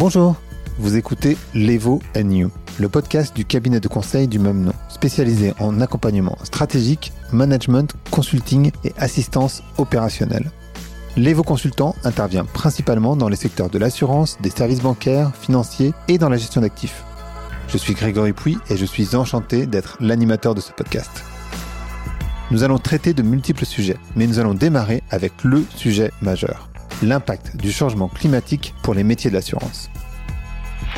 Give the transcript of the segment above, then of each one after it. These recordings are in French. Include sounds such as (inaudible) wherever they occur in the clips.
Bonjour, vous écoutez Levo You, le podcast du cabinet de conseil du même nom, spécialisé en accompagnement stratégique, management, consulting et assistance opérationnelle. Levo Consultant intervient principalement dans les secteurs de l'assurance, des services bancaires, financiers et dans la gestion d'actifs. Je suis Grégory Pouy et je suis enchanté d'être l'animateur de ce podcast. Nous allons traiter de multiples sujets, mais nous allons démarrer avec le sujet majeur l'impact du changement climatique pour les métiers de l'assurance.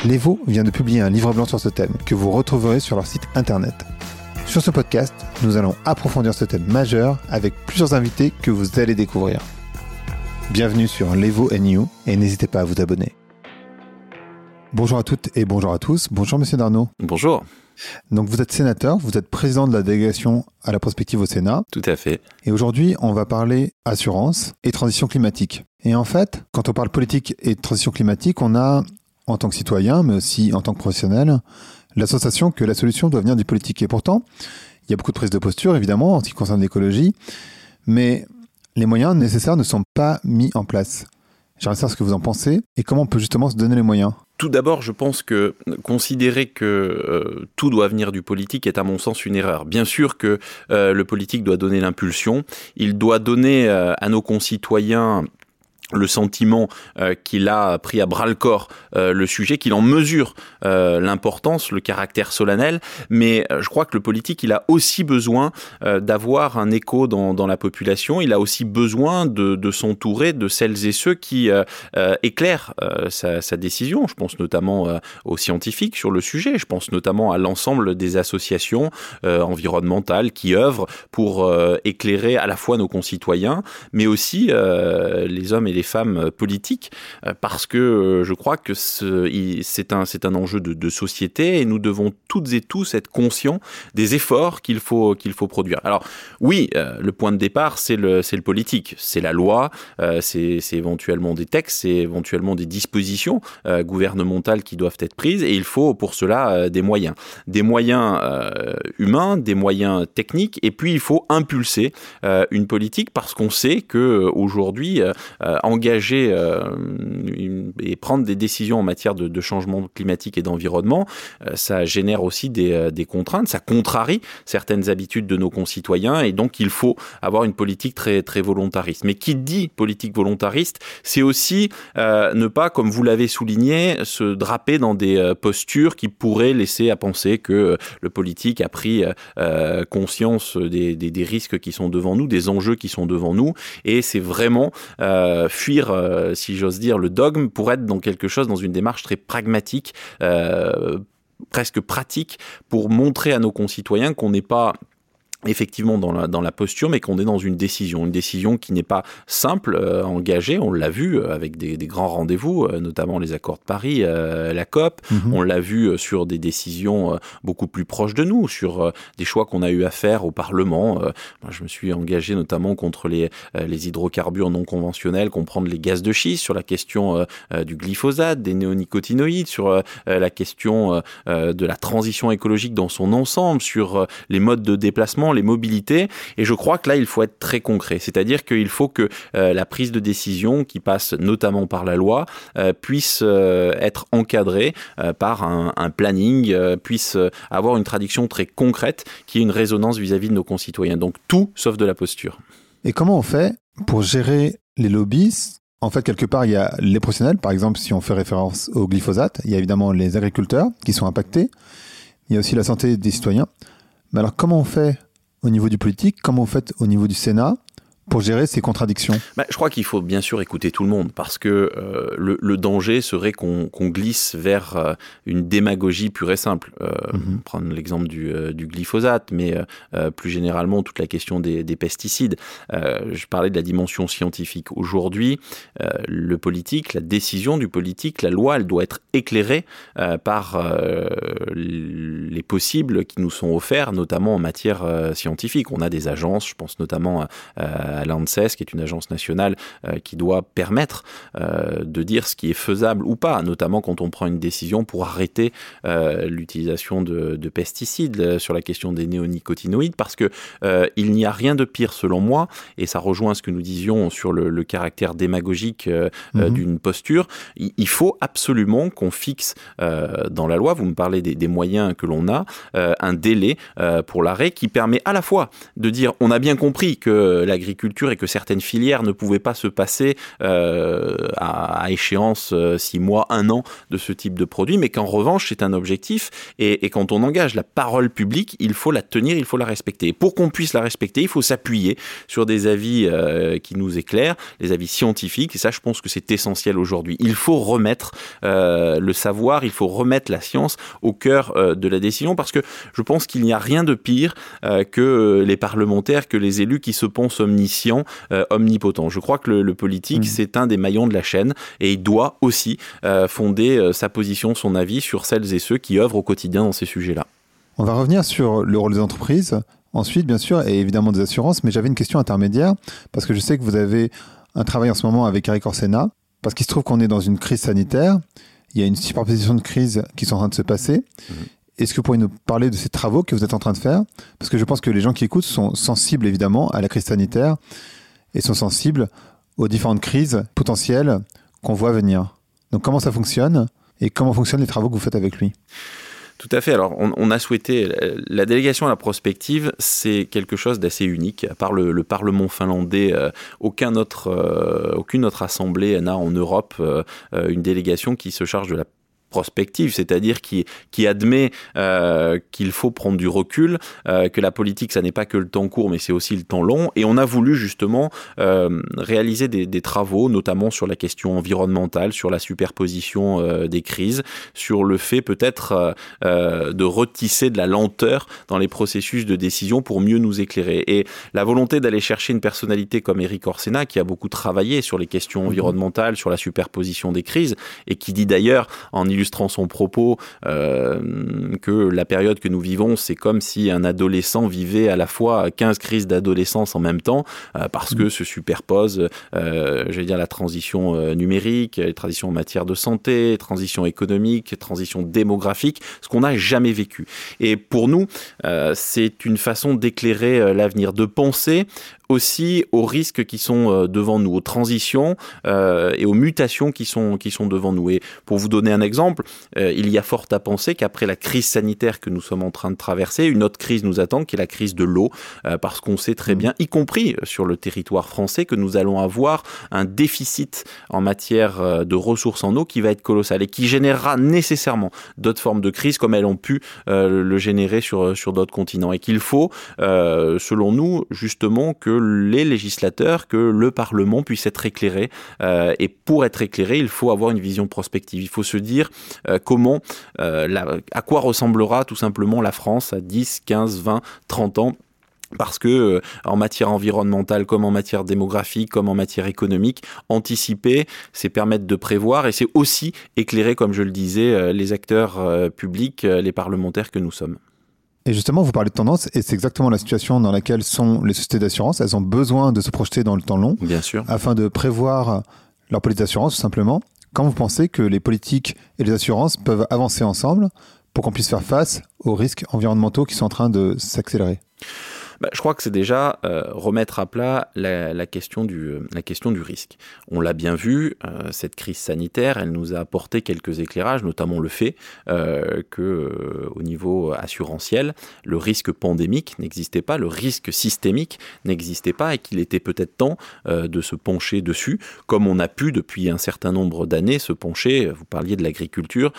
L'Evo vient de publier un livre blanc sur ce thème que vous retrouverez sur leur site internet. Sur ce podcast, nous allons approfondir ce thème majeur avec plusieurs invités que vous allez découvrir. Bienvenue sur l'Evo NU et n'hésitez pas à vous abonner. Bonjour à toutes et bonjour à tous. Bonjour Monsieur Darnaud. Bonjour. Donc vous êtes sénateur, vous êtes président de la délégation à la prospective au Sénat. Tout à fait. Et aujourd'hui, on va parler assurance et transition climatique. Et en fait, quand on parle politique et transition climatique, on a, en tant que citoyen, mais aussi en tant que professionnel, l'association que la solution doit venir du politique. Et pourtant, il y a beaucoup de prises de posture, évidemment, en ce qui concerne l'écologie, mais les moyens nécessaires ne sont pas mis en place. J'aimerais savoir ce que vous en pensez et comment on peut justement se donner les moyens? Tout d'abord, je pense que considérer que euh, tout doit venir du politique est à mon sens une erreur. Bien sûr que euh, le politique doit donner l'impulsion, il doit donner euh, à nos concitoyens le sentiment euh, qu'il a pris à bras le corps euh, le sujet, qu'il en mesure euh, l'importance, le caractère solennel, mais je crois que le politique, il a aussi besoin d'avoir un écho dans, dans, la population, il a aussi besoin de, de s'entourer de celles et ceux qui éclairent sa, sa, décision. Je pense notamment aux scientifiques sur le sujet, je pense notamment à l'ensemble des associations environnementales qui œuvrent pour éclairer à la fois nos concitoyens, mais aussi les hommes et les femmes euh, politiques, euh, parce que euh, je crois que c'est un, un enjeu de, société et nous devons toutes et tous être conscients des efforts qu'il faut, qu'il faut produire. Alors oui, le point de départ, c'est le, le politique, c'est la loi, c'est éventuellement des textes, c'est éventuellement des dispositions gouvernementales qui doivent être prises et il faut pour cela des moyens. Des moyens humains, des moyens techniques et puis il faut impulser une politique parce qu'on sait que aujourd'hui, en engager euh, et prendre des décisions en matière de, changement climatique et d'environnement, euh, ça génère aussi euh, des, contraintes, ça contrarie certaines habitudes de nos concitoyens et donc il faut avoir une politique très, très volontariste. Mais qui dit politique volontariste, c'est aussi ne pas, comme vous l'avez souligné, se draper dans des postures qui pourraient laisser à penser que le politique a pris conscience des, des, risques qui sont devant nous, des enjeux qui sont devant nous, et c'est vraiment euh, si j'ose dire, le dogme pour être dans quelque chose, dans une démarche très pragmatique, euh, presque pratique, pour montrer à nos concitoyens qu'on n'est pas effectivement dans la, dans la posture, mais qu'on est dans une décision, une décision qui n'est pas simple euh, engagée. On l'a vu euh, avec des, des grands rendez-vous, euh, notamment les accords de Paris, la COP. Mhm. On l'a vu sur des décisions beaucoup plus proches de nous, sur des choix qu'on a eu à faire au Parlement. moi, je me suis engagé notamment contre les, les hydrocarbures non conventionnels, comprendre les gaz de schiste, sur la question du glyphosate, des néonicotinoïdes, sur la question de la transition écologique dans son ensemble, sur les modes de déplacement les mobilités. Et je crois que là, il faut être très concret. C'est-à-dire qu'il faut que euh, la prise de décision, qui passe notamment par la loi, euh, puisse euh, être encadrée par un, planning, puisse avoir une traduction très concrète qui ait une résonance vis-à-vis de nos concitoyens. Donc tout sauf de la posture. Et comment on fait pour gérer les lobbies? En fait, quelque part, il y a les professionnels. Par exemple, si on fait référence au glyphosate, il y a évidemment les agriculteurs qui sont impactés. Il y a aussi la santé des citoyens. Mais alors, comment on fait au niveau du politique, comment vous faites au niveau du Sénat pour gérer ces contradictions bah, Je crois qu'il faut bien sûr écouter tout le monde parce que euh, le, danger serait qu'on glisse vers euh, une démagogie pure et simple. Euh, mhm. Prendre l'exemple du, du, glyphosate, mais plus généralement toute la question des, des pesticides. je parlais de la dimension scientifique. Aujourd'hui, le politique, la décision du politique, la loi, elle doit être éclairée par les possibles qui nous sont offerts, notamment en matière scientifique. On a des agences, je pense notamment à à l'ANSES, qui est une agence nationale qui doit permettre de dire ce qui est faisable ou pas, notamment quand on prend une décision pour arrêter l'utilisation de, de, pesticides sur la question des néonicotinoïdes, parce que il n'y a rien de pire selon moi, et ça rejoint ce que nous disions sur le, caractère démagogique mhm. d'une posture. Il, faut absolument qu'on fixe dans la loi, vous me parlez des, des moyens que l'on a, un délai pour l'arrêt qui permet à la fois de dire on a bien compris que l'agriculture et que certaines filières ne pouvaient pas se passer euh, à, échéance euh, six mois, un an de ce type de produit, mais qu'en revanche c'est un objectif et, quand on engage la parole publique, il faut la tenir, il faut la respecter. Et pour qu'on puisse la respecter, il faut s'appuyer sur des avis euh, qui nous éclairent, les avis scientifiques, et ça je pense que c'est essentiel aujourd'hui. Il faut remettre le savoir, il faut remettre la science au cœur de la décision parce que je pense qu'il n'y a rien de pire euh, que euh, les parlementaires, que les élus qui se pensent omniscients, euh, omnipotents. Je crois que le, politique, mm. c'est un des maillons de la chaîne et il doit aussi fonder sa position, son avis sur celles et ceux qui œuvrent au quotidien dans ces sujets-là. On va revenir sur le rôle des entreprises. Ensuite, bien sûr, et évidemment des assurances, mais j'avais une question intermédiaire, parce que je sais que vous avez un travail en ce moment avec Eric Orsena, parce qu'il se trouve qu'on est dans une crise sanitaire, il y a une superposition de crises qui sont en train de se passer, mm. Est-ce que vous pourriez nous parler de ces travaux que vous êtes en train de faire? Parce que je pense que les gens qui écoutent sont sensibles évidemment à la crise sanitaire et sont sensibles aux différentes crises potentielles qu'on voit venir. Donc comment ça fonctionne et comment fonctionnent les travaux que vous faites avec lui? Tout à fait. Alors, on, a souhaité. La délégation à la prospective, c'est quelque chose d'assez unique. À part le, Parlement finlandais, euh, autre, euh, aucune autre assemblée n'a en Europe euh, une délégation qui se charge de la prospective, c'est-à-dire qui, qui admet euh, qu'il faut prendre du recul, euh, que la politique, ça n'est pas que le temps court, mais c'est aussi le temps long. Et on a voulu justement euh, réaliser des, des, travaux, notamment sur la question environnementale, sur la superposition des crises, sur le fait peut-être de retisser de la lenteur dans les processus de décision pour mieux nous éclairer. Et la volonté d'aller chercher une personnalité comme Eric Orsena, qui a beaucoup travaillé sur les questions mhm. environnementales, sur la superposition des crises, et qui dit d'ailleurs en illustrant illustrant son propos euh, que la période que nous vivons, c'est comme si un adolescent vivait à la fois 15 crises d'adolescence en même temps, euh, parce que se superposent, euh, je vais dire, la transition numérique, les transitions en matière de santé, transition économique, transition démographique, ce qu'on n'a jamais vécu. Et pour nous, c'est une façon d'éclairer l'avenir, de penser aussi aux risques qui sont euh, devant nous, aux transitions euh, et aux mutations qui sont, qui sont devant nous. Et pour vous donner un exemple, euh, il y a fort à penser qu'après la crise sanitaire que nous sommes en train de traverser, une autre crise nous attend, qui est la crise de l'eau, parce qu'on sait très mmh. bien, y compris sur le territoire français, que nous allons avoir un déficit en matière de ressources en eau qui va être colossal et qui générera nécessairement d'autres formes de crise comme elles ont pu le générer sur, sur d'autres continents. Et qu'il faut, selon nous, justement, que les législateurs, que le Parlement puisse être éclairé. Euh, et pour être éclairé, il faut avoir une vision prospective. Il faut se dire euh, comment, euh, à quoi ressemblera tout simplement la France à 10, 15, 20, 30 ans parce que en matière environnementale comme en matière démographique comme en matière économique anticiper c'est permettre de prévoir et c'est aussi éclairer comme je le disais les acteurs publics les parlementaires que nous sommes et justement, vous parlez de tendance, et c'est exactement la situation dans laquelle sont les sociétés d'assurance. Elles ont besoin de se projeter dans le temps long, bien sûr, afin de prévoir leur politique d'assurance, tout simplement. Quand vous pensez que les politiques et les assurances peuvent avancer ensemble pour qu'on puisse faire face aux risques environnementaux qui sont en train de s'accélérer? Bah, je crois que c'est déjà euh, remettre à plat la, question du, euh, la question du risque. On l'a bien vu, euh, cette crise sanitaire, elle nous a apporté quelques éclairages, notamment le fait que au niveau assurantiel, le risque pandémique n'existait pas, le risque systémique n'existait pas et qu'il était peut-être temps de se pencher dessus, comme on a pu depuis un certain nombre d'années se pencher, vous parliez de l'agriculture,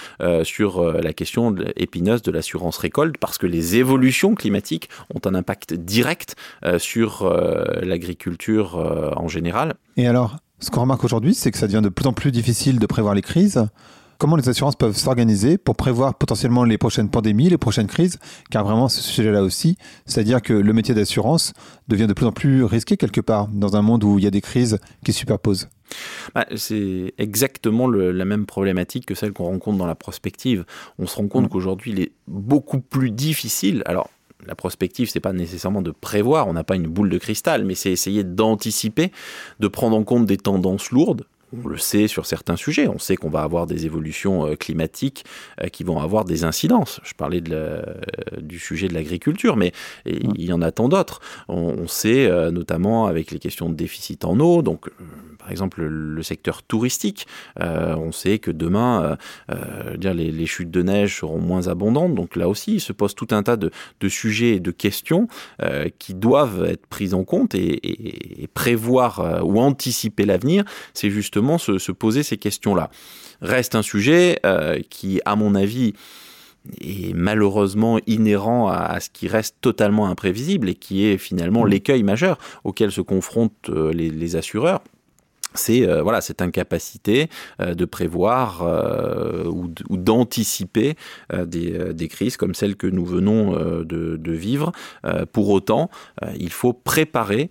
sur la question épineuse de l'assurance récolte, parce que les évolutions climatiques ont un impact direct euh, sur euh, l'agriculture euh, en général. Et alors, ce qu'on remarque aujourd'hui, c'est que ça devient de plus en plus difficile de prévoir les crises. Comment les assurances peuvent s'organiser pour prévoir potentiellement les prochaines pandémies, les prochaines crises? Car vraiment, ce sujet-là aussi, c'est-à-dire que le métier d'assurance devient de plus en plus risqué quelque part dans un monde où il y a des crises qui superposent. Bah, c'est exactement la même problématique que celle qu'on rencontre dans la prospective. On se rend compte mmh. qu'aujourd'hui, il est beaucoup plus difficile. Alors, la prospective, c'est pas nécessairement de prévoir, on n'a pas une boule de cristal, mais c'est essayer d'anticiper, de prendre en compte des tendances lourdes, on le sait sur certains sujets. On sait qu'on va avoir des évolutions euh, climatiques euh, qui vont avoir des incidences. Je parlais du sujet de l'agriculture, mais il y en a tant d'autres. On, sait notamment avec les questions de déficit en eau, donc par exemple le secteur touristique. Euh, on sait que demain, euh, euh, dire les, chutes de neige seront moins abondantes. Donc là aussi, il se pose tout un tas de, sujets et de questions qui doivent être prises en compte et, prévoir ou anticiper l'avenir. C'est justement se, poser ces questions-là. Reste un sujet qui, à mon avis, est malheureusement inhérent à, ce qui reste totalement imprévisible et qui est finalement mmh. l'écueil majeur auquel se confrontent les assureurs c'est euh, voilà cette incapacité euh, de prévoir euh, ou, d'anticiper des, crises comme celle que nous venons de, vivre. pour autant, il faut préparer,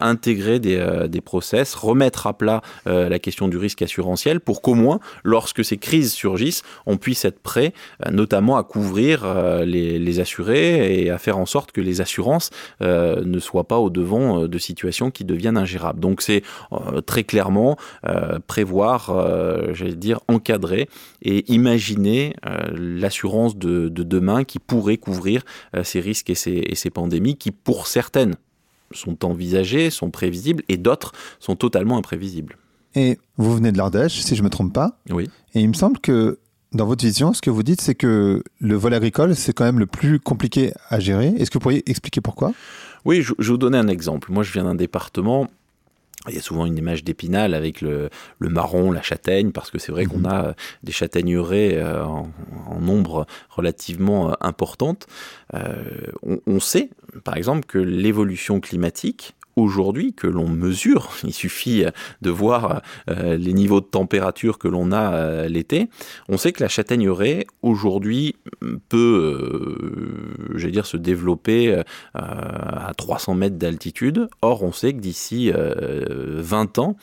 intégrer des, des, process, remettre à plat la question du risque assurantiel pour qu'au moins, lorsque ces crises surgissent, on puisse être prêt, notamment à couvrir les, les, assurés et à faire en sorte que les assurances ne soient pas au devant de situations qui deviennent ingérables. Donc c'est très clairement euh, prévoir, euh, j'allais dire, encadrer et imaginer euh, l'assurance de, demain qui pourrait couvrir ces risques et ces, pandémies qui, pour certaines, sont envisagées, sont prévisibles et d'autres sont totalement imprévisibles. Et vous venez de l'Ardèche, si je ne me trompe pas. Oui. Et il me semble que dans votre vision, ce que vous dites, c'est que le vol agricole, c'est quand même le plus compliqué à gérer. Est-ce que vous pourriez expliquer pourquoi? Oui, je, je, vais vous donner un exemple. Moi, je viens d'un département il y a souvent une image d'épinal avec le, marron, la châtaigne, parce que c'est vrai qu'on mhm. a des châtaigneraies euh, en, nombre relativement euh, importante. Euh, on, sait, par exemple, que l'évolution climatique aujourd'hui que l'on mesure, il suffit de voir euh, les niveaux de température que l'on a euh, l'été, on sait que la châtaigneraie aujourd'hui peut, euh, dire, se développer à 300 mètres d'altitude. Or, on sait que d'ici 20 ans,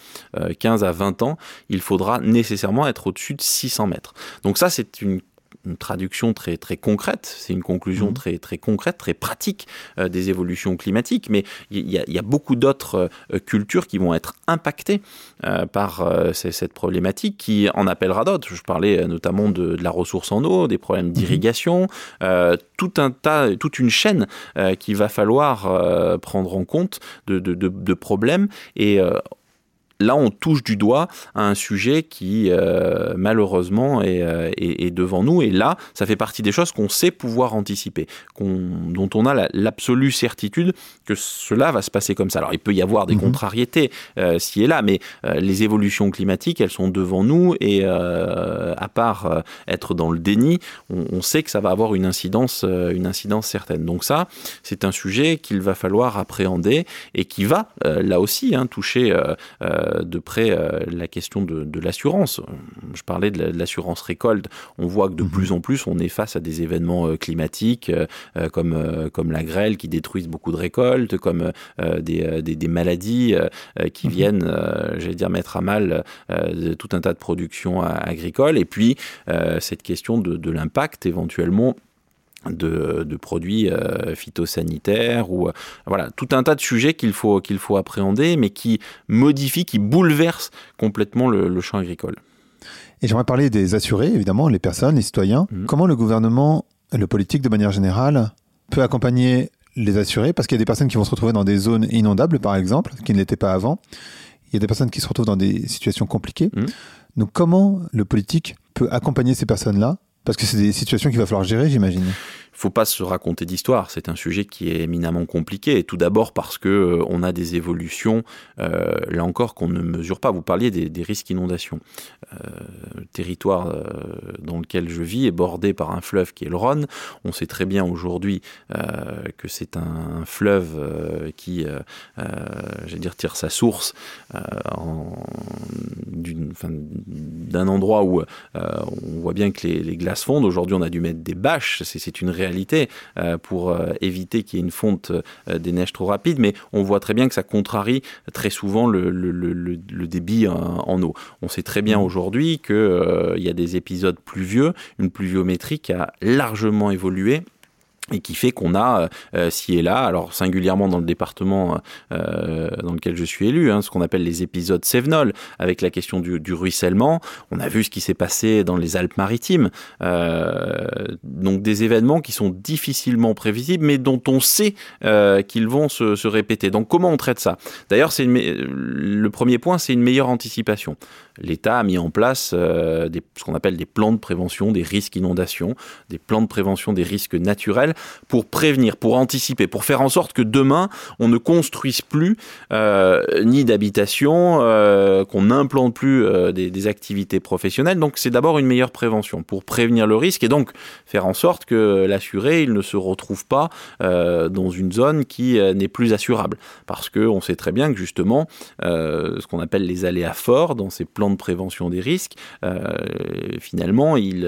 15 à 20 ans, il faudra nécessairement être au-dessus de 600 mètres. Donc ça, c'est une une traduction très très concrète, c'est une conclusion mhm. très très concrète, très pratique euh, des évolutions climatiques, mais il y, a beaucoup d'autres euh, cultures qui vont être impactées euh, par cette problématique, qui en appellera d'autres. Je parlais notamment de, la ressource en eau, des problèmes mhm. d'irrigation, tout un tas, toute une chaîne qu'il va falloir prendre en compte de, de, de problèmes et là, on touche du doigt à un sujet qui, euh, malheureusement, euh, est, devant nous. Et là, ça fait partie des choses qu'on sait pouvoir anticiper, dont on a l'absolue certitude que cela va se passer comme ça. Alors, il peut y avoir des mhm. contrariétés euh, ci et là, mais les évolutions climatiques, elles sont devant nous. Et à part être dans le déni, on, sait que ça va avoir une incidence, une incidence certaine. Donc ça, c'est un sujet qu'il va falloir appréhender et qui va, là aussi, hein, toucher de près euh, la question de, l'assurance. Je parlais de l'assurance récolte. On voit que de mhm. plus en plus, on est face à des événements euh, climatiques euh, comme, comme la grêle qui détruisent beaucoup de récoltes, comme des, des, maladies qui mhm. viennent, j'allais dire, mettre à mal tout un tas de productions agricoles. Et puis, cette question de, de l'impact éventuellement de, produits euh, phytosanitaires ou euh, voilà tout un tas de sujets qu'il faut qu'il faut appréhender mais qui modifient qui bouleversent complètement le, champ agricole. Et j'aimerais parler des assurés évidemment les personnes les citoyens. Mmh. comment le gouvernement le politique de manière générale peut accompagner les assurés? Parce qu'il y a des personnes qui vont se retrouver dans des zones inondables par exemple qui ne l'étaient pas avant. Il y a des personnes qui se retrouvent dans des situations compliquées. Mmh. donc comment le politique peut accompagner ces personnes là parce que c'est des situations qu'il va falloir gérer, j'imagine faut pas se raconter d'histoire. C'est un sujet qui est éminemment compliqué. Et tout d'abord parce que euh, on a des évolutions, euh, là encore, qu'on ne mesure pas. Vous parliez des, risques d'inondation. Euh, le territoire dans lequel je vis est bordé par un fleuve qui est le Rhône. On sait très bien aujourd'hui que c'est un fleuve qui, j'allais dire, tire sa source d'un endroit où on voit bien que les, glaces fondent. Aujourd'hui, on a dû mettre des bâches. C'est une euh, pour euh, éviter qu'il y ait une fonte euh, des neiges trop rapide, mais on voit très bien que ça contrarie très souvent le, débit en, eau. On sait très bien mmh. aujourd'hui qu'il y a des épisodes pluvieux, une pluviométrie qui a largement évolué et qui fait qu'on a euh, ci et là, alors singulièrement dans le département euh, dans lequel je suis élu, hein, ce qu'on appelle les épisodes Sévenol, avec la question du, du, ruissellement. On a vu ce qui s'est passé dans les Alpes-Maritimes, euh, donc des événements qui sont difficilement prévisibles, mais dont on sait euh, qu'ils vont se, se, répéter. Donc comment on traite ça? D'ailleurs, c'est le premier point, c'est une meilleure anticipation. L'État a mis en place euh, ce qu'on appelle des plans de prévention des risques inondations, des plans de prévention des risques naturels pour prévenir, pour anticiper, pour faire en sorte que demain, on ne construise plus euh, ni d'habitation, euh, qu'on n'implante plus des, des, activités professionnelles. Donc c'est d'abord une meilleure prévention pour prévenir le risque et donc faire en sorte que l'assuré, il ne se retrouve pas dans une zone qui n'est plus assurable. Parce qu'on sait très bien que justement, ce qu'on appelle les aléas forts dans ces plans de prévention des risques, finalement, ils,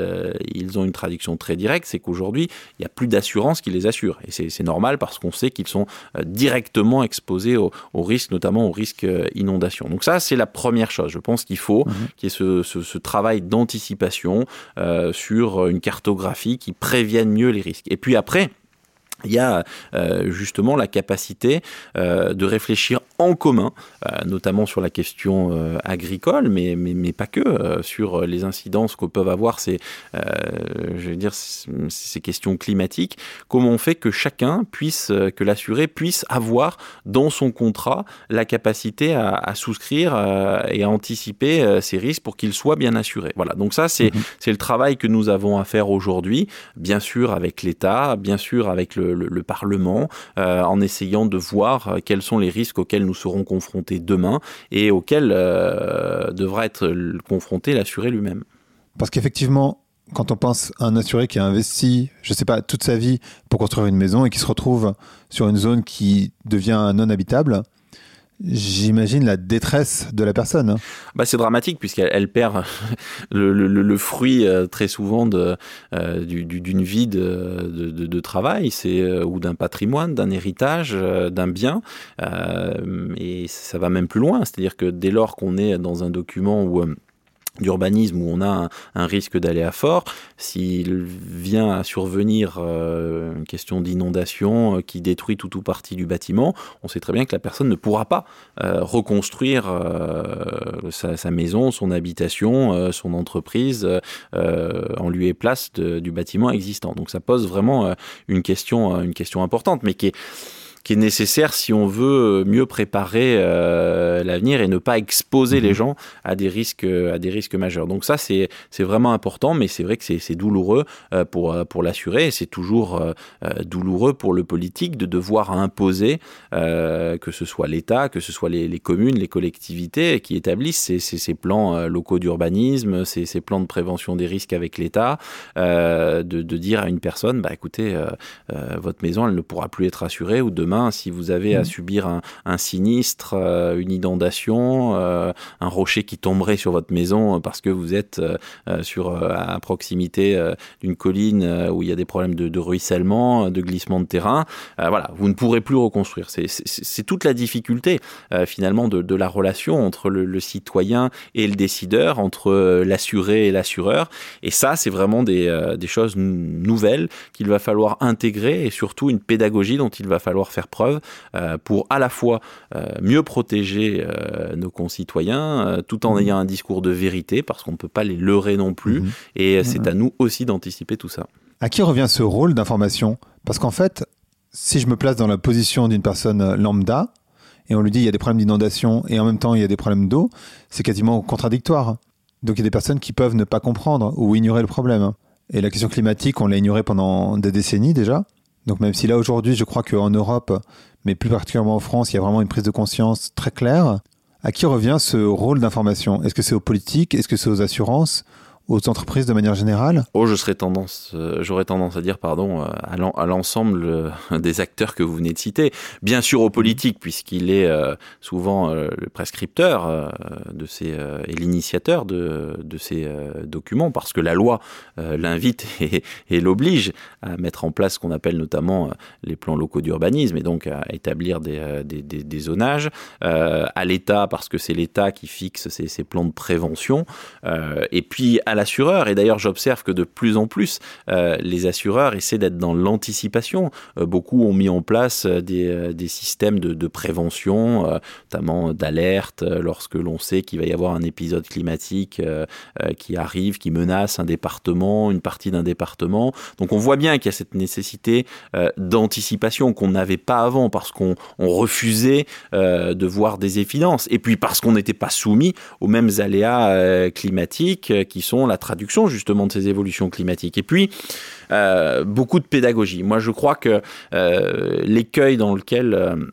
ils ont une traduction très directe, c'est qu'aujourd'hui, il n'y a plus d'assurance qui les assure. Et c'est normal parce qu'on sait qu'ils sont euh, directement exposés au, au, risque, notamment au risque euh, inondation. Donc ça, c'est la première chose. Je pense qu'il faut mmh. qu'il y ait ce, ce, ce travail d'anticipation euh, sur une cartographie qui prévienne mieux les risques. Et puis après, il y a euh, justement la capacité euh, de réfléchir en commun, euh, notamment sur la question euh, agricole, mais, mais, mais, pas que, euh, sur les incidences que peuvent avoir ces, je veux dire, ces questions climatiques. Comment on fait que chacun puisse, que l'assuré puisse avoir dans son contrat la capacité à, à souscrire et à anticiper ces risques pour qu'il soit bien assuré. Voilà, donc ça c'est mmh. le travail que nous avons à faire aujourd'hui, bien sûr avec l'État, bien sûr avec le, le, le Parlement, en essayant de voir quels sont les risques auxquels nous serons confrontés demain et auxquels euh, devra être confronté l'assuré lui-même. Parce qu'effectivement, quand on pense à un assuré qui a investi, je ne sais pas, toute sa vie pour construire une maison et qui se retrouve sur une zone qui devient non habitable, J'imagine la détresse de la personne. Hein. Bah, c'est dramatique puisqu'elle elle perd (laughs) le, fruit euh, très souvent d'une euh, du, vie de, de, travail c'est euh, ou d'un patrimoine, d'un héritage, d'un bien. Euh, et ça va même plus loin. C'est-à-dire que dès lors qu'on est dans un document où d'urbanisme où on a un, risque d'aléa fort, s'il vient à survenir euh, une question d'inondation euh, qui détruit tout ou partie du bâtiment, on sait très bien que la personne ne pourra pas euh, reconstruire sa, maison, son habitation, son entreprise en lieu et place du bâtiment existant. Donc ça pose vraiment une question, une question importante, mais qui est qui est nécessaire si on veut mieux préparer euh, l'avenir et ne pas exposer mmh. les gens à des risques à des risques majeurs. Donc ça c'est c'est vraiment important, mais c'est vrai que c'est douloureux euh, pour pour l'assurer. C'est toujours euh, douloureux pour le politique de devoir imposer euh, que ce soit l'État, que ce soit les, les, communes, les collectivités qui établissent ces, ces, ces plans euh, locaux d'urbanisme, ces, ces plans de prévention des risques avec l'État, euh, de, de dire à une personne, bah écoutez, votre maison elle ne pourra plus être assurée ou demain si vous avez mmh. à subir un, un sinistre, euh, une inondation, euh, un rocher qui tomberait sur votre maison parce que vous êtes euh, sur, à proximité d'une colline où il y a des problèmes de, de ruissellement, de glissement de terrain, voilà, vous ne pourrez plus reconstruire. C'est toute la difficulté finalement de, de, la relation entre le, le, citoyen et le décideur, entre l'assuré et l'assureur. Et ça, c'est vraiment des, des choses nouvelles qu'il va falloir intégrer et surtout une pédagogie dont il va falloir faire faire preuve euh, pour à la fois euh, mieux protéger euh, nos concitoyens tout en mmh. ayant un discours de vérité parce qu'on ne peut pas les leurrer non plus mmh. et c'est mmh. à nous aussi d'anticiper tout ça. À qui revient ce rôle d'information? Parce qu'en fait, si je me place dans la position d'une personne lambda et on lui dit il y a des problèmes d'inondation et en même temps il y a des problèmes d'eau, c'est quasiment contradictoire. Donc il y a des personnes qui peuvent ne pas comprendre ou ignorer le problème. Et la question climatique, on l'a ignorée pendant des décennies déjà. Donc même si là aujourd'hui, je crois qu'en Europe, mais plus particulièrement en France, il y a vraiment une prise de conscience très claire, à qui revient ce rôle d'information? Est-ce que c'est aux politiques? Est-ce que c'est aux assurances? Aux entreprises de manière générale? Oh, je serais tendance, euh, j'aurais tendance à dire, pardon, euh, à l'ensemble euh, (laughs) des acteurs que vous venez de citer. Bien sûr aux politiques, puisqu'il est souvent le prescripteur de ces et l'initiateur de, de, ces documents, parce que la loi l'invite (laughs) et, l'oblige à mettre en place ce qu'on appelle notamment les plans locaux d'urbanisme et donc à établir des, des, des, des zonages. à l'État, parce que c'est l'État qui fixe ces, plans de prévention. et puis à l'assureur. Et d'ailleurs, j'observe que de plus en plus, les assureurs essaient d'être dans l'anticipation. beaucoup ont mis en place des, des systèmes de, prévention, notamment d'alerte lorsque l'on sait qu'il va y avoir un épisode climatique qui arrive, qui menace un département, une partie d'un département. Donc on voit bien qu'il y a cette nécessité d'anticipation qu'on n'avait pas avant parce qu'on refusait de voir des évidences. Et puis parce qu'on n'était pas soumis aux mêmes aléas euh, climatiques euh, qui sont la traduction justement de ces évolutions climatiques. Et puis, euh, beaucoup de pédagogie. Moi, je crois que l'écueil dans lequel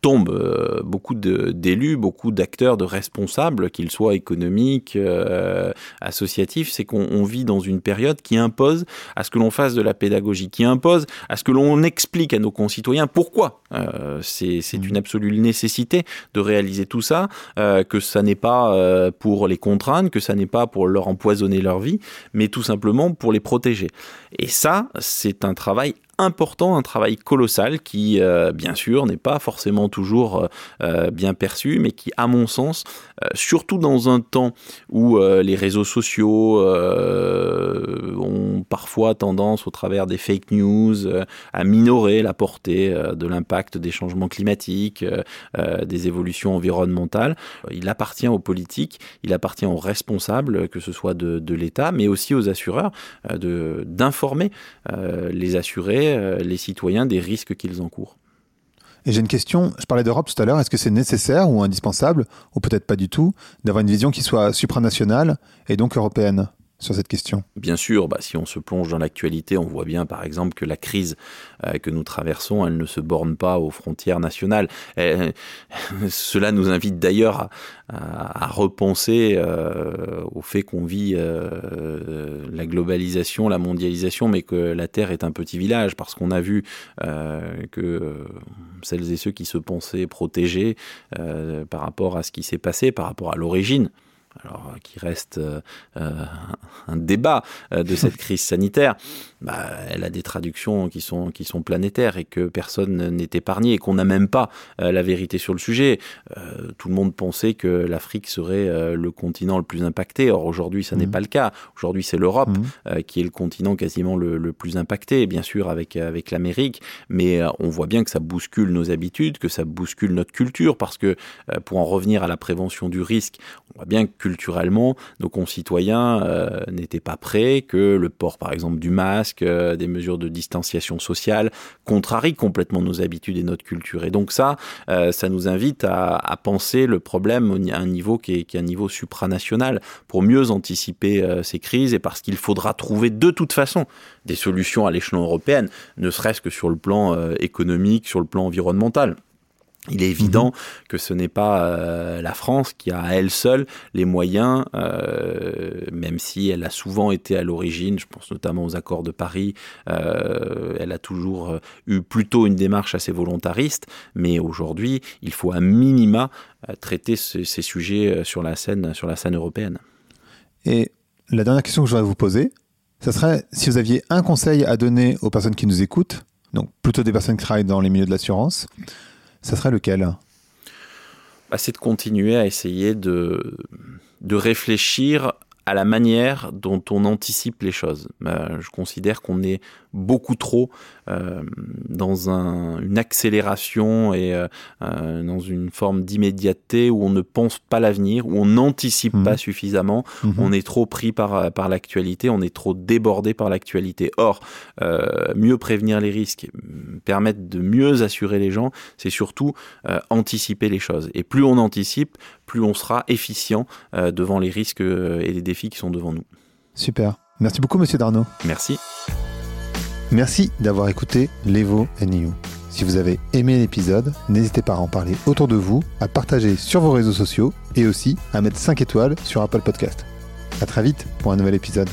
tombent euh, beaucoup d'élus, beaucoup d'acteurs, de responsables, qu'ils soient économiques, euh, associatifs, c'est qu'on vit dans une période qui impose à ce que l'on fasse de la pédagogie, qui impose à ce que l'on explique à nos concitoyens pourquoi euh, c'est mmh. une absolue nécessité de réaliser tout ça, que ça n'est pas pour les contraindre, que ça n'est pas pour leur empoisonner leur vie, mais tout simplement pour les protéger. Et ça, c'est un travail important, un travail colossal qui, euh, bien sûr, n'est pas forcément toujours euh, euh, bien perçu, mais qui, à mon sens, surtout dans un temps où les réseaux sociaux ont parfois tendance, au travers des fake news, à minorer la portée de l'impact des changements climatiques, des évolutions environnementales, il appartient aux politiques, il appartient aux responsables, que ce soit de, de l'État, mais aussi aux assureurs, d'informer les assurés euh, les citoyens des risques qu'ils encourent. Et j'ai une question, je parlais d'Europe tout à l'heure, est-ce que c'est nécessaire ou indispensable, ou peut-être pas du tout, d'avoir une vision qui soit supranationale et donc européenne? Sur cette question Bien sûr, bah, si on se plonge dans l'actualité, on voit bien par exemple que la crise euh, que nous traversons, elle ne se borne pas aux frontières nationales. cela nous invite d'ailleurs à, repenser euh, au fait qu'on vit euh, la globalisation, la mondialisation, mais que la Terre est un petit village, parce qu'on a vu que celles et ceux qui se pensaient protégés par rapport à ce qui s'est passé, par rapport à l'origine, alors qui reste euh, euh, un débat euh, de cette (laughs) crise sanitaire, bah, elle a des traductions qui sont, qui sont planétaires et que personne n'est épargné et qu'on n'a même pas la vérité sur le sujet. tout le monde pensait que l'Afrique serait le continent le plus impacté. Or aujourd'hui, ça n'est mmh. pas le cas. Aujourd'hui, c'est l'Europe mmh. qui est le continent quasiment le, le plus impacté, bien sûr avec, avec l'Amérique, mais on voit bien que ça bouscule nos habitudes, que ça bouscule notre culture, parce que pour en revenir à la prévention du risque, on voit bien que culturellement, nos concitoyens euh, n'étaient pas prêts, que le port, par exemple, du masque, euh, des mesures de distanciation sociale, contrarient complètement nos habitudes et notre culture. Et donc ça, euh, ça nous invite à, penser le problème à un niveau qui est, qui est un niveau supranational pour mieux anticiper ces crises et parce qu'il faudra trouver de toute façon des solutions à l'échelon européen, ne serait-ce que sur le plan économique, sur le plan environnemental. Il est évident que ce n'est pas euh, la France qui a à elle seule les moyens, euh, même si elle a souvent été à l'origine, je pense notamment aux accords de Paris, euh, elle a toujours eu plutôt une démarche assez volontariste, mais aujourd'hui, il faut à minima traiter ces, ces, sujets sur la, scène, sur la scène européenne. Et la dernière question que je voudrais vous poser, ce serait si vous aviez un conseil à donner aux personnes qui nous écoutent, donc plutôt des personnes qui travaillent dans les milieux de l'assurance, ça serait lequel bah, C'est de continuer à essayer de, de réfléchir à la manière dont on anticipe les choses. Bah, je considère qu'on est beaucoup trop euh, dans une accélération et euh, euh, dans une forme d'immédiateté où on ne pense pas l'avenir, où on n'anticipe mhm. pas suffisamment, mhm. on est trop pris par, par l'actualité, on est trop débordé par l'actualité. Or, mieux prévenir les risques, permettre de mieux assurer les gens, c'est surtout anticiper les choses. Et plus on anticipe, plus on sera efficient devant les risques et les défis qui sont devant nous. Super. Merci beaucoup, monsieur Darnaud. Merci. Merci d'avoir écouté l'Evo You. Si vous avez aimé l'épisode, n'hésitez pas à en parler autour de vous, à partager sur vos réseaux sociaux et aussi à mettre 5 étoiles sur Apple Podcast. À très vite pour un nouvel épisode.